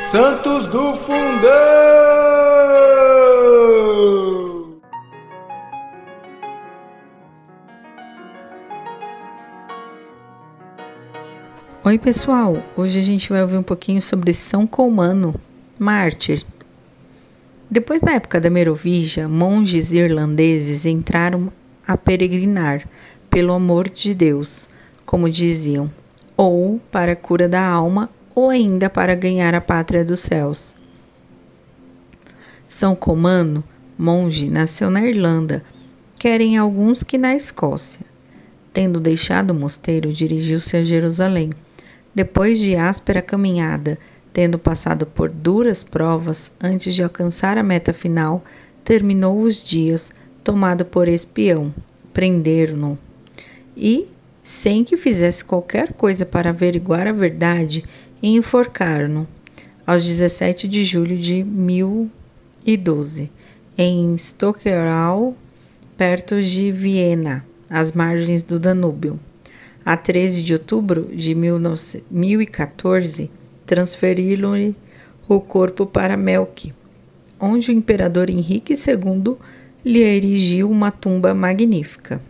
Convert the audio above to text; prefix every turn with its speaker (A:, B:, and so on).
A: Santos do Fundão!
B: Oi, pessoal! Hoje a gente vai ouvir um pouquinho sobre São Colmano, mártir. Depois da época da Merovígia, monges irlandeses entraram a peregrinar pelo amor de Deus, como diziam, ou para a cura da alma, ou ainda para ganhar a pátria dos céus. São Comano, monge, nasceu na Irlanda, querem alguns que na Escócia. Tendo deixado o mosteiro, dirigiu-se a Jerusalém. Depois de áspera caminhada, tendo passado por duras provas antes de alcançar a meta final, terminou os dias tomado por espião. Prenderam-no e, sem que fizesse qualquer coisa para averiguar a verdade, e enforcaram-no aos 17 de julho de 1012 em Stockerau, perto de Viena, às margens do Danúbio. A 13 de outubro de 1014, transferiram-lhe o corpo para Melk, onde o imperador Henrique II lhe erigiu uma tumba magnífica.